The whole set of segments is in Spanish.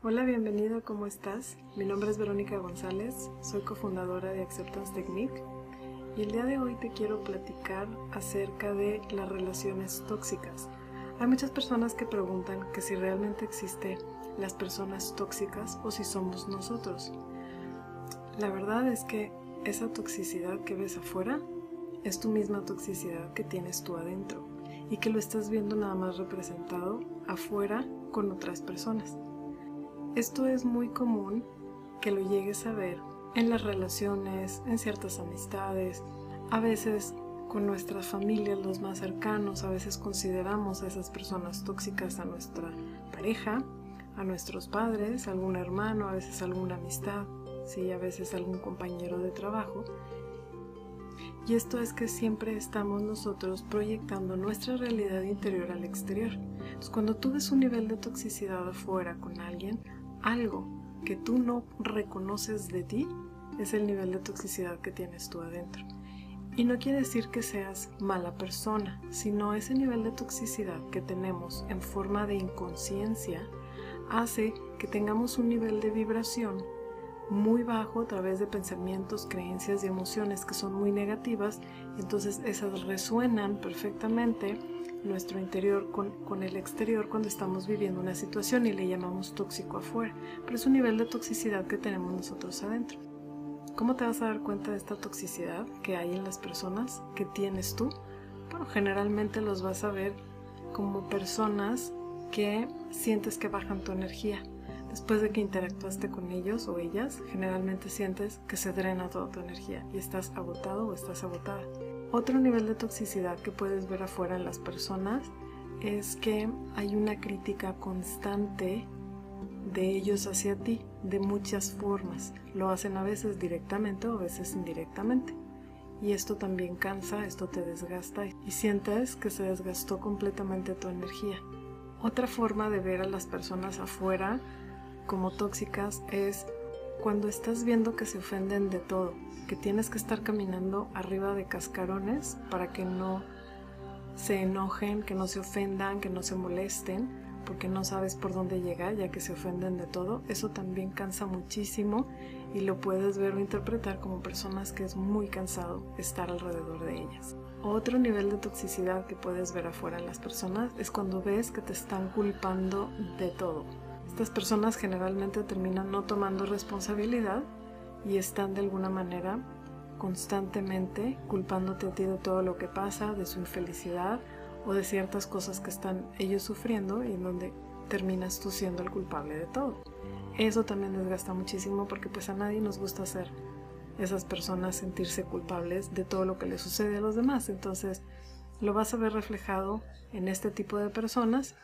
Hola, bienvenido, ¿cómo estás? Mi nombre es Verónica González, soy cofundadora de Acceptance Technique y el día de hoy te quiero platicar acerca de las relaciones tóxicas. Hay muchas personas que preguntan que si realmente existen las personas tóxicas o si somos nosotros. La verdad es que esa toxicidad que ves afuera es tu misma toxicidad que tienes tú adentro y que lo estás viendo nada más representado afuera con otras personas. Esto es muy común que lo llegues a ver en las relaciones, en ciertas amistades, a veces con nuestras familias, los más cercanos, a veces consideramos a esas personas tóxicas a nuestra pareja, a nuestros padres, algún hermano, a veces alguna amistad, sí, a veces algún compañero de trabajo. Y esto es que siempre estamos nosotros proyectando nuestra realidad interior al exterior. Entonces, cuando tú ves un nivel de toxicidad afuera con alguien, algo que tú no reconoces de ti es el nivel de toxicidad que tienes tú adentro. Y no quiere decir que seas mala persona, sino ese nivel de toxicidad que tenemos en forma de inconsciencia hace que tengamos un nivel de vibración muy bajo a través de pensamientos, creencias y emociones que son muy negativas. Entonces esas resuenan perfectamente nuestro interior con, el exterior cuando estamos viviendo una situación y le llamamos tóxico afuera, pero es un nivel de toxicidad que tenemos nosotros adentro. ¿Cómo te vas a dar cuenta de esta toxicidad que hay en las personas que tienes tú? Bueno, generalmente los vas a ver como personas que sientes que bajan tu energía. Después de que interactuaste con ellos o ellas, generalmente sientes que se drena toda tu energía y estás agotado o estás agotada. Otro nivel de toxicidad que puedes ver afuera en las personas es que hay una crítica constante de ellos hacia ti de muchas formas. Lo hacen a veces directamente o a veces indirectamente. Y esto también cansa, esto te desgasta y sientes que se desgastó completamente tu energía. Otra forma de ver a las personas afuera como tóxicas es cuando estás viendo que se ofenden de todo, que tienes que estar caminando arriba de cascarones para que no se enojen, que no se ofendan, que no se molesten, porque no sabes por dónde llegar, ya que se ofenden de todo, eso también cansa muchísimo y lo puedes ver o interpretar como personas que es muy cansado estar alrededor de ellas. Otro nivel de toxicidad que puedes ver afuera en las personas es cuando ves que te están culpando de todo estas personas generalmente terminan no tomando responsabilidad y están de alguna manera constantemente culpándote a ti de todo lo que pasa, de su infelicidad o de ciertas cosas que están ellos sufriendo y en donde terminas tú siendo el culpable de todo. Eso también desgasta muchísimo porque pues a nadie nos gusta hacer esas personas sentirse culpables de todo lo que les sucede a los demás. Entonces lo vas a ver reflejado en este tipo de personas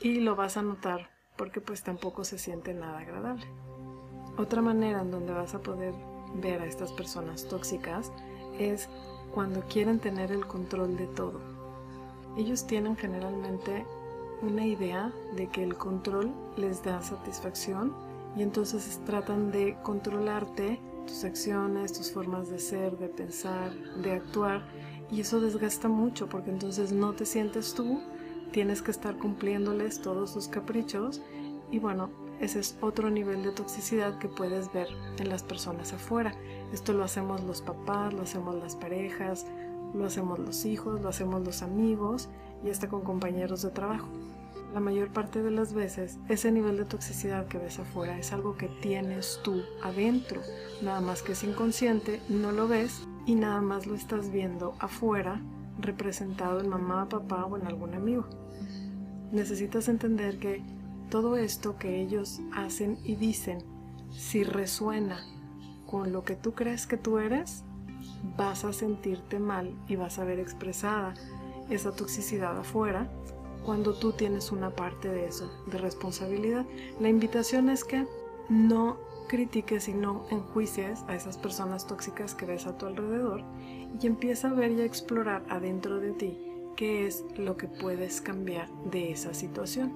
y lo vas a notar porque pues tampoco se siente nada agradable. Otra manera en donde vas a poder ver a estas personas tóxicas es cuando quieren tener el control de todo. Ellos tienen generalmente una idea de que el control les da satisfacción y entonces tratan de controlarte tus acciones, tus formas de ser, de pensar, de actuar y eso desgasta mucho porque entonces no te sientes tú tienes que estar cumpliéndoles todos sus caprichos y bueno, ese es otro nivel de toxicidad que puedes ver en las personas afuera. Esto lo hacemos los papás, lo hacemos las parejas, lo hacemos los hijos, lo hacemos los amigos y hasta con compañeros de trabajo. La mayor parte de las veces ese nivel de toxicidad que ves afuera es algo que tienes tú adentro, nada más que es inconsciente, no lo ves y nada más lo estás viendo afuera representado en mamá, papá o en algún amigo necesitas entender que todo esto que ellos hacen y dicen, si resuena con lo que tú crees que tú eres, vas a sentirte mal y vas a ver expresada esa toxicidad afuera cuando tú tienes una parte de eso, de responsabilidad. La invitación es que no critiques y no enjuicies a esas personas tóxicas que ves a tu alrededor y empieza a ver y a explorar adentro de ti qué es lo que puedes cambiar de esa situación.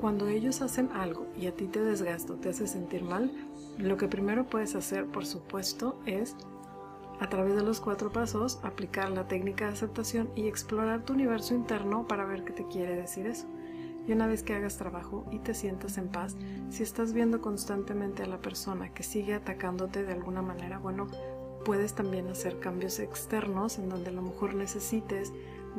Cuando ellos hacen algo y a ti te desgasta te hace sentir mal, lo que primero puedes hacer, por supuesto, es a través de los cuatro pasos aplicar la técnica de aceptación y explorar tu universo interno para ver qué te quiere decir eso. Y una vez que hagas trabajo y te sientas en paz, si estás viendo constantemente a la persona que sigue atacándote de alguna manera, bueno, puedes también hacer cambios externos en donde a lo mejor necesites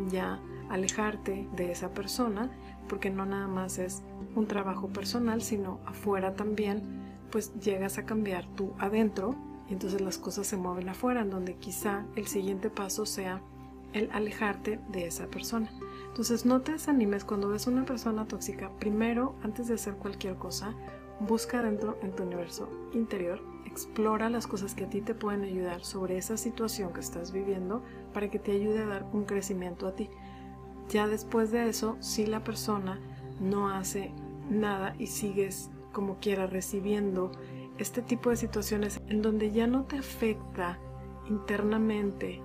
ya alejarte de esa persona, porque no nada más es un trabajo personal, sino afuera también, pues llegas a cambiar tú adentro y entonces las cosas se mueven afuera, en donde quizá el siguiente paso sea el alejarte de esa persona. Entonces no te desanimes cuando ves una persona tóxica. Primero, antes de hacer cualquier cosa, busca dentro en tu universo interior, explora las cosas que a ti te pueden ayudar sobre esa situación que estás viviendo para que te ayude a dar un crecimiento a ti. Ya después de eso, si la persona no hace nada y sigues como quiera recibiendo este tipo de situaciones en donde ya no te afecta internamente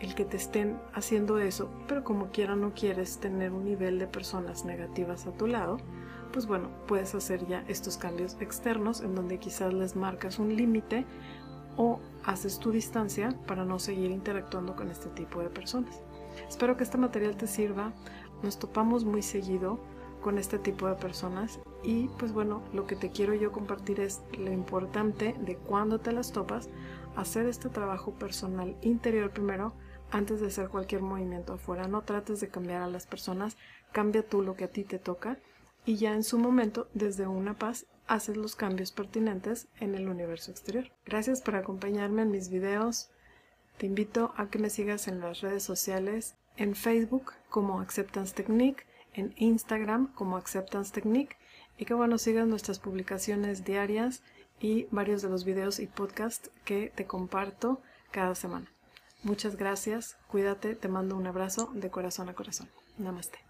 el que te estén haciendo eso, pero como quiera no quieres tener un nivel de personas negativas a tu lado, pues bueno, puedes hacer ya estos cambios externos en donde quizás les marcas un límite o haces tu distancia para no seguir interactuando con este tipo de personas. Espero que este material te sirva. Nos topamos muy seguido con este tipo de personas y pues bueno, lo que te quiero yo compartir es lo importante de cuando te las topas, hacer este trabajo personal interior primero antes de hacer cualquier movimiento afuera. No trates de cambiar a las personas, cambia tú lo que a ti te toca y ya en su momento, desde una paz, haces los cambios pertinentes en el universo exterior. Gracias por acompañarme en mis videos. Te invito a que me sigas en las redes sociales, en Facebook como Acceptance Technique, en Instagram como Acceptance Technique y que bueno, sigas nuestras publicaciones diarias y varios de los videos y podcasts que te comparto cada semana. Muchas gracias, cuídate, te mando un abrazo de corazón a corazón. Namaste.